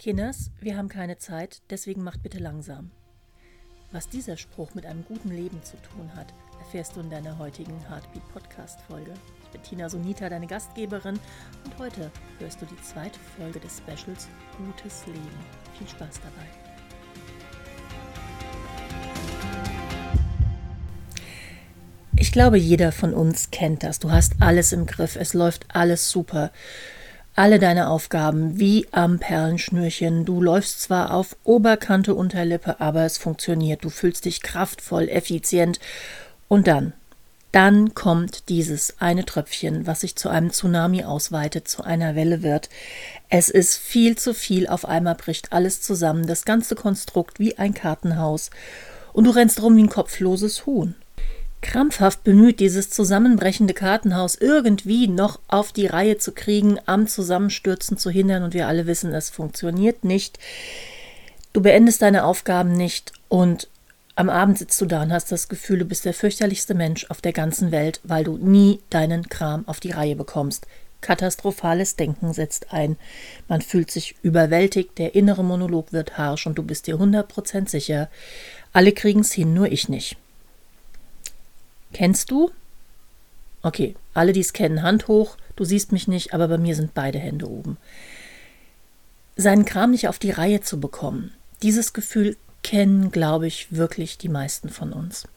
Kinders, wir haben keine Zeit, deswegen macht bitte langsam. Was dieser Spruch mit einem guten Leben zu tun hat, erfährst du in deiner heutigen Heartbeat Podcast Folge. Ich bin Tina Sonita, deine Gastgeberin, und heute hörst du die zweite Folge des Specials Gutes Leben. Viel Spaß dabei. Ich glaube, jeder von uns kennt das. Du hast alles im Griff, es läuft alles super alle deine Aufgaben wie am Perlenschnürchen. Du läufst zwar auf Oberkante Unterlippe, aber es funktioniert. Du fühlst dich kraftvoll, effizient. Und dann, dann kommt dieses eine Tröpfchen, was sich zu einem Tsunami ausweitet, zu einer Welle wird. Es ist viel zu viel, auf einmal bricht alles zusammen, das ganze Konstrukt wie ein Kartenhaus. Und du rennst rum wie ein kopfloses Huhn krampfhaft bemüht, dieses zusammenbrechende Kartenhaus irgendwie noch auf die Reihe zu kriegen, am Zusammenstürzen zu hindern, und wir alle wissen, es funktioniert nicht. Du beendest deine Aufgaben nicht und am Abend sitzt du da und hast das Gefühl, du bist der fürchterlichste Mensch auf der ganzen Welt, weil du nie deinen Kram auf die Reihe bekommst. Katastrophales Denken setzt ein. Man fühlt sich überwältigt, der innere Monolog wird harsch und du bist dir 100% sicher, alle kriegen's hin, nur ich nicht. Kennst du? Okay, alle, die es kennen, Hand hoch. Du siehst mich nicht, aber bei mir sind beide Hände oben. Seinen Kram nicht auf die Reihe zu bekommen, dieses Gefühl kennen, glaube ich, wirklich die meisten von uns.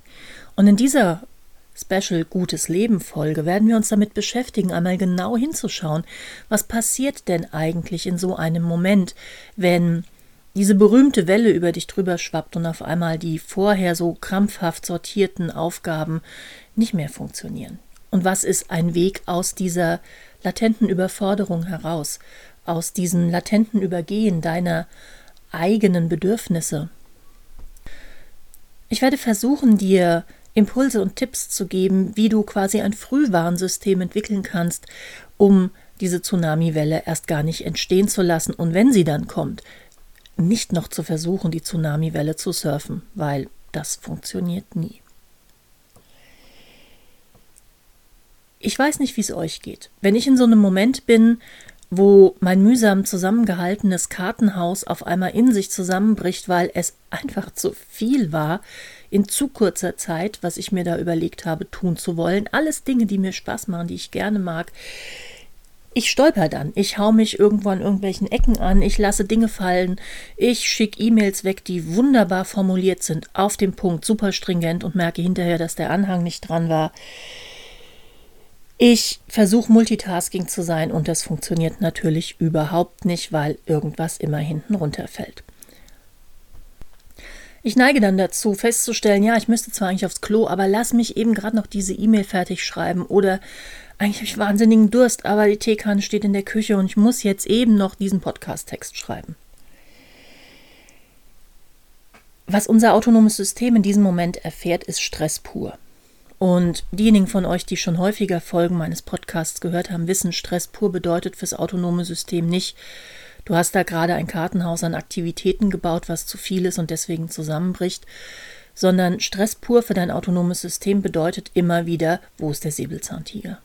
Und in dieser Special Gutes Leben Folge werden wir uns damit beschäftigen, einmal genau hinzuschauen, was passiert denn eigentlich in so einem Moment, wenn diese berühmte Welle über dich drüber schwappt und auf einmal die vorher so krampfhaft sortierten Aufgaben nicht mehr funktionieren. Und was ist ein Weg aus dieser latenten Überforderung heraus, aus diesem latenten Übergehen deiner eigenen Bedürfnisse? Ich werde versuchen, dir Impulse und Tipps zu geben, wie du quasi ein Frühwarnsystem entwickeln kannst, um diese Tsunamiwelle erst gar nicht entstehen zu lassen und wenn sie dann kommt, nicht noch zu versuchen, die Tsunamiwelle zu surfen, weil das funktioniert nie. Ich weiß nicht, wie es euch geht. Wenn ich in so einem Moment bin, wo mein mühsam zusammengehaltenes Kartenhaus auf einmal in sich zusammenbricht, weil es einfach zu viel war, in zu kurzer Zeit, was ich mir da überlegt habe, tun zu wollen. Alles Dinge, die mir Spaß machen, die ich gerne mag. Ich stolper dann, ich hau mich irgendwo an irgendwelchen Ecken an, ich lasse Dinge fallen, ich schicke E-Mails weg, die wunderbar formuliert sind, auf dem Punkt, super stringent und merke hinterher, dass der Anhang nicht dran war. Ich versuche Multitasking zu sein und das funktioniert natürlich überhaupt nicht, weil irgendwas immer hinten runterfällt. Ich neige dann dazu, festzustellen, ja, ich müsste zwar eigentlich aufs Klo, aber lass mich eben gerade noch diese E-Mail fertig schreiben oder eigentlich habe ich wahnsinnigen Durst, aber die Teekanne steht in der Küche und ich muss jetzt eben noch diesen Podcast-Text schreiben. Was unser autonomes System in diesem Moment erfährt, ist Stress pur. Und diejenigen von euch, die schon häufiger Folgen meines Podcasts gehört haben, wissen, Stress pur bedeutet fürs autonome System nicht, du hast da gerade ein Kartenhaus an Aktivitäten gebaut, was zu viel ist und deswegen zusammenbricht, sondern Stress pur für dein autonomes System bedeutet immer wieder, wo ist der Säbelzahntiger?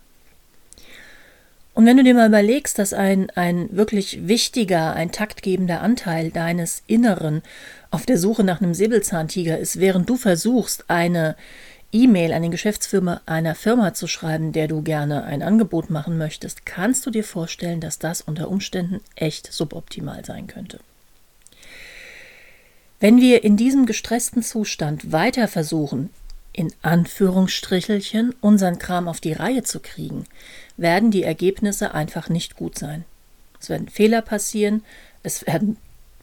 Und wenn du dir mal überlegst, dass ein, ein wirklich wichtiger, ein taktgebender Anteil deines Inneren auf der Suche nach einem Säbelzahntiger ist, während du versuchst, eine E-Mail an den Geschäftsführer einer Firma zu schreiben, der du gerne ein Angebot machen möchtest, kannst du dir vorstellen, dass das unter Umständen echt suboptimal sein könnte. Wenn wir in diesem gestressten Zustand weiter versuchen, in Anführungsstrichelchen unseren Kram auf die Reihe zu kriegen, werden die Ergebnisse einfach nicht gut sein. Es werden Fehler passieren, es werden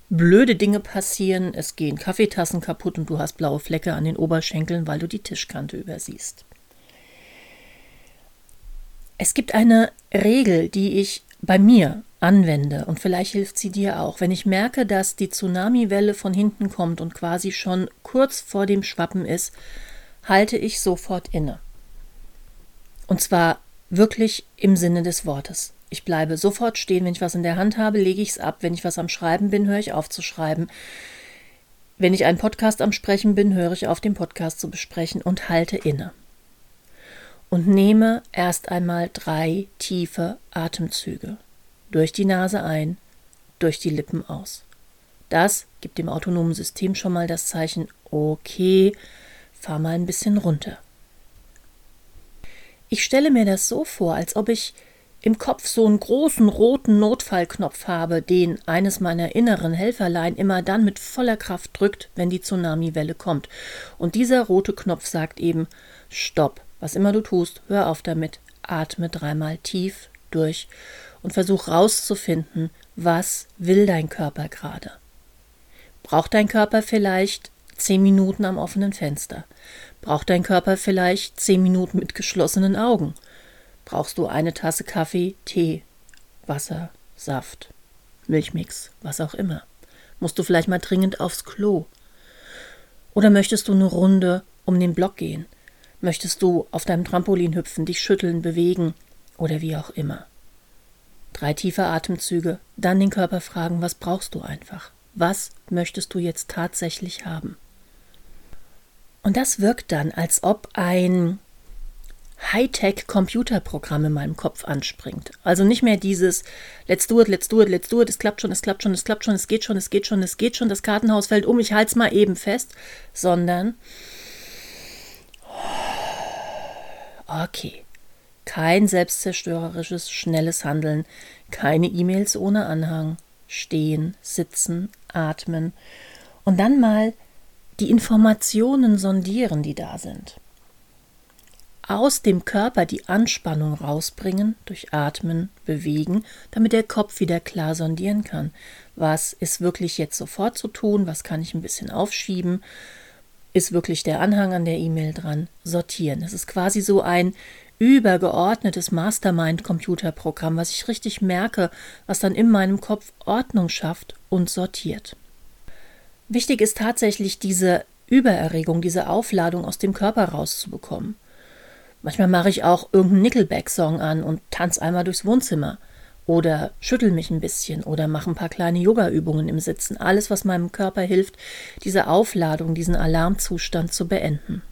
blöde Dinge passieren, es gehen Kaffeetassen kaputt und du hast blaue Flecke an den Oberschenkeln, weil du die Tischkante übersiehst. Es gibt eine Regel, die ich bei mir anwende und vielleicht hilft sie dir auch. Wenn ich merke, dass die Tsunamiwelle von hinten kommt und quasi schon kurz vor dem Schwappen ist, halte ich sofort inne. Und zwar wirklich im Sinne des Wortes. Ich bleibe sofort stehen, wenn ich was in der Hand habe, lege ich es ab. Wenn ich was am Schreiben bin, höre ich auf zu schreiben. Wenn ich einen Podcast am Sprechen bin, höre ich auf, den Podcast zu besprechen und halte inne. Und nehme erst einmal drei tiefe Atemzüge. Durch die Nase ein, durch die Lippen aus. Das gibt dem autonomen System schon mal das Zeichen, okay, fahr mal ein bisschen runter. Ich stelle mir das so vor, als ob ich im Kopf so einen großen roten Notfallknopf habe, den eines meiner inneren Helferlein immer dann mit voller Kraft drückt, wenn die Tsunamiwelle kommt. Und dieser rote Knopf sagt eben Stopp, was immer du tust, hör auf damit, atme dreimal tief durch und versuch rauszufinden, was will dein Körper gerade. Braucht dein Körper vielleicht zehn Minuten am offenen Fenster? Braucht dein Körper vielleicht zehn Minuten mit geschlossenen Augen? Brauchst du eine Tasse Kaffee, Tee, Wasser, Saft, Milchmix, was auch immer? Musst du vielleicht mal dringend aufs Klo? Oder möchtest du eine Runde um den Block gehen? Möchtest du auf deinem Trampolin hüpfen, dich schütteln, bewegen oder wie auch immer? Drei tiefe Atemzüge, dann den Körper fragen, was brauchst du einfach? Was möchtest du jetzt tatsächlich haben? Und das wirkt dann, als ob ein Hightech-Computerprogramm in meinem Kopf anspringt. Also nicht mehr dieses Let's do it, let's do it, let's do it, es klappt schon, es klappt schon, es klappt schon, es geht schon, es geht schon, es geht schon, das Kartenhaus fällt um, ich halte es mal eben fest, sondern okay, kein selbstzerstörerisches, schnelles Handeln, keine E-Mails ohne Anhang, stehen, sitzen, atmen und dann mal die Informationen sondieren, die da sind. Aus dem Körper die Anspannung rausbringen, durch Atmen, Bewegen, damit der Kopf wieder klar sondieren kann. Was ist wirklich jetzt sofort zu tun? Was kann ich ein bisschen aufschieben? Ist wirklich der Anhang an der E-Mail dran? Sortieren. Es ist quasi so ein übergeordnetes Mastermind-Computerprogramm, was ich richtig merke, was dann in meinem Kopf Ordnung schafft und sortiert. Wichtig ist tatsächlich diese Übererregung, diese Aufladung aus dem Körper rauszubekommen. Manchmal mache ich auch irgendeinen Nickelback-Song an und tanze einmal durchs Wohnzimmer. Oder schüttel mich ein bisschen oder mache ein paar kleine Yoga-Übungen im Sitzen. Alles, was meinem Körper hilft, diese Aufladung, diesen Alarmzustand zu beenden.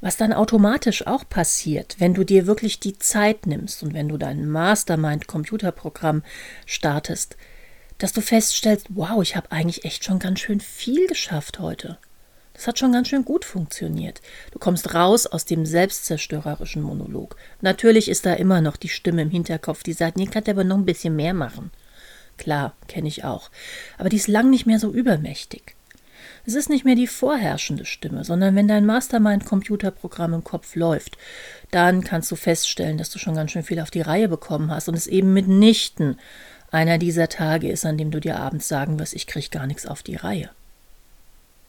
Was dann automatisch auch passiert, wenn du dir wirklich die Zeit nimmst und wenn du dein Mastermind-Computerprogramm startest, dass du feststellst, wow, ich habe eigentlich echt schon ganz schön viel geschafft heute. Das hat schon ganz schön gut funktioniert. Du kommst raus aus dem selbstzerstörerischen Monolog. Natürlich ist da immer noch die Stimme im Hinterkopf, die sagt, nee, kann aber noch ein bisschen mehr machen. Klar, kenne ich auch. Aber die ist lang nicht mehr so übermächtig. Es ist nicht mehr die vorherrschende Stimme, sondern wenn dein Mastermind-Computerprogramm im Kopf läuft, dann kannst du feststellen, dass du schon ganz schön viel auf die Reihe bekommen hast und es eben mitnichten einer dieser Tage ist, an dem du dir abends sagen wirst, ich kriege gar nichts auf die Reihe.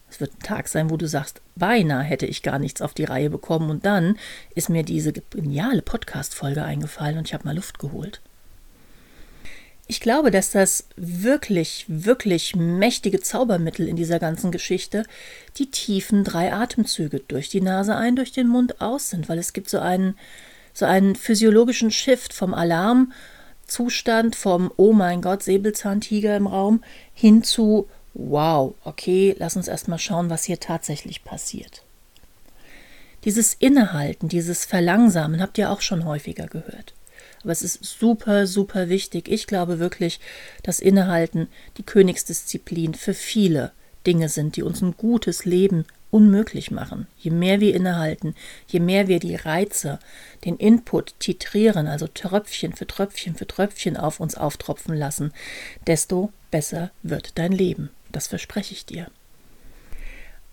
Es wird ein Tag sein, wo du sagst, beinahe hätte ich gar nichts auf die Reihe bekommen und dann ist mir diese geniale Podcast-Folge eingefallen und ich habe mal Luft geholt. Ich glaube, dass das wirklich, wirklich mächtige Zaubermittel in dieser ganzen Geschichte die tiefen drei Atemzüge durch die Nase ein, durch den Mund aus sind, weil es gibt so einen, so einen physiologischen Shift vom Alarm Zustand vom Oh mein Gott, Säbelzahntiger im Raum hin zu Wow, okay, lass uns erstmal schauen, was hier tatsächlich passiert. Dieses Innehalten, dieses Verlangsamen habt ihr auch schon häufiger gehört. Aber es ist super, super wichtig. Ich glaube wirklich, dass Innehalten die Königsdisziplin für viele Dinge sind, die uns ein gutes Leben unmöglich machen. Je mehr wir innehalten, je mehr wir die Reize, den Input titrieren, also Tröpfchen für Tröpfchen für Tröpfchen auf uns auftropfen lassen, desto besser wird dein Leben. Das verspreche ich dir.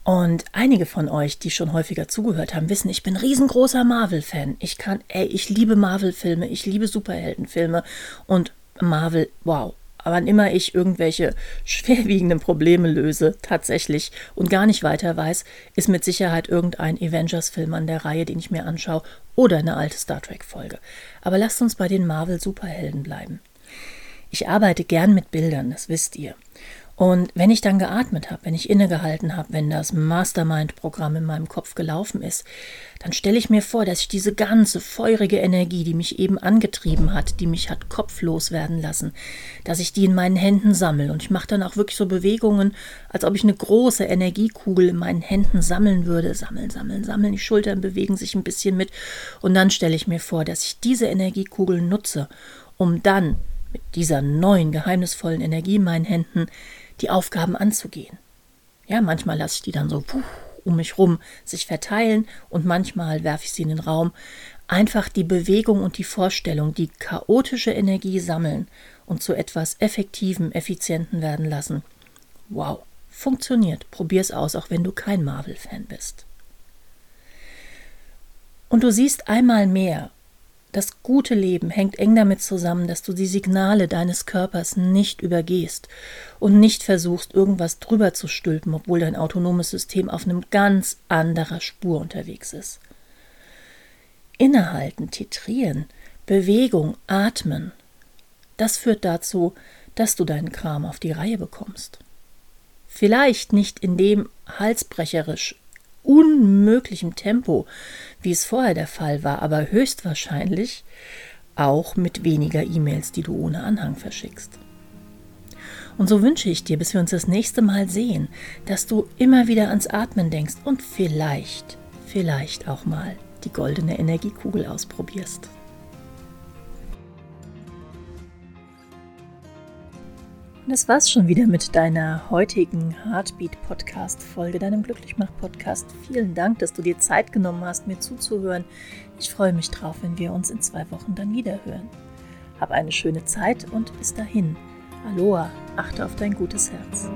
Und einige von euch, die schon häufiger zugehört haben, wissen, ich bin riesengroßer Marvel-Fan. Ich kann, ey, ich liebe Marvel-Filme, ich liebe Superheldenfilme und Marvel, wow, wann immer ich irgendwelche schwerwiegenden Probleme löse, tatsächlich und gar nicht weiter weiß, ist mit Sicherheit irgendein Avengers-Film an der Reihe, den ich mir anschaue, oder eine alte Star Trek-Folge. Aber lasst uns bei den Marvel-Superhelden bleiben. Ich arbeite gern mit Bildern, das wisst ihr. Und wenn ich dann geatmet habe, wenn ich innegehalten habe, wenn das Mastermind-Programm in meinem Kopf gelaufen ist, dann stelle ich mir vor, dass ich diese ganze feurige Energie, die mich eben angetrieben hat, die mich hat kopflos werden lassen, dass ich die in meinen Händen sammle. Und ich mache dann auch wirklich so Bewegungen, als ob ich eine große Energiekugel in meinen Händen sammeln würde. Sammeln, sammeln, sammeln. Die Schultern bewegen sich ein bisschen mit. Und dann stelle ich mir vor, dass ich diese Energiekugel nutze, um dann mit dieser neuen, geheimnisvollen Energie in meinen Händen die Aufgaben anzugehen. Ja, manchmal lasse ich die dann so puh, um mich rum sich verteilen und manchmal werfe ich sie in den Raum. Einfach die Bewegung und die Vorstellung, die chaotische Energie sammeln und zu etwas Effektivem, Effizienten werden lassen. Wow, funktioniert. Probier's aus, auch wenn du kein Marvel-Fan bist. Und du siehst einmal mehr, das gute Leben hängt eng damit zusammen, dass du die Signale deines Körpers nicht übergehst und nicht versuchst, irgendwas drüber zu stülpen, obwohl dein autonomes System auf einem ganz anderer Spur unterwegs ist. Innehalten, titrieren, Bewegung, atmen, das führt dazu, dass du deinen Kram auf die Reihe bekommst. Vielleicht nicht in dem halsbrecherisch unmöglichem Tempo, wie es vorher der Fall war, aber höchstwahrscheinlich auch mit weniger E-Mails, die du ohne Anhang verschickst. Und so wünsche ich dir, bis wir uns das nächste Mal sehen, dass du immer wieder ans Atmen denkst und vielleicht, vielleicht auch mal die goldene Energiekugel ausprobierst. Das war's schon wieder mit deiner heutigen Heartbeat Podcast Folge, deinem Glücklichmach Podcast. Vielen Dank, dass du dir Zeit genommen hast, mir zuzuhören. Ich freue mich drauf, wenn wir uns in zwei Wochen dann wieder hören. Hab eine schöne Zeit und bis dahin. Aloha, achte auf dein gutes Herz.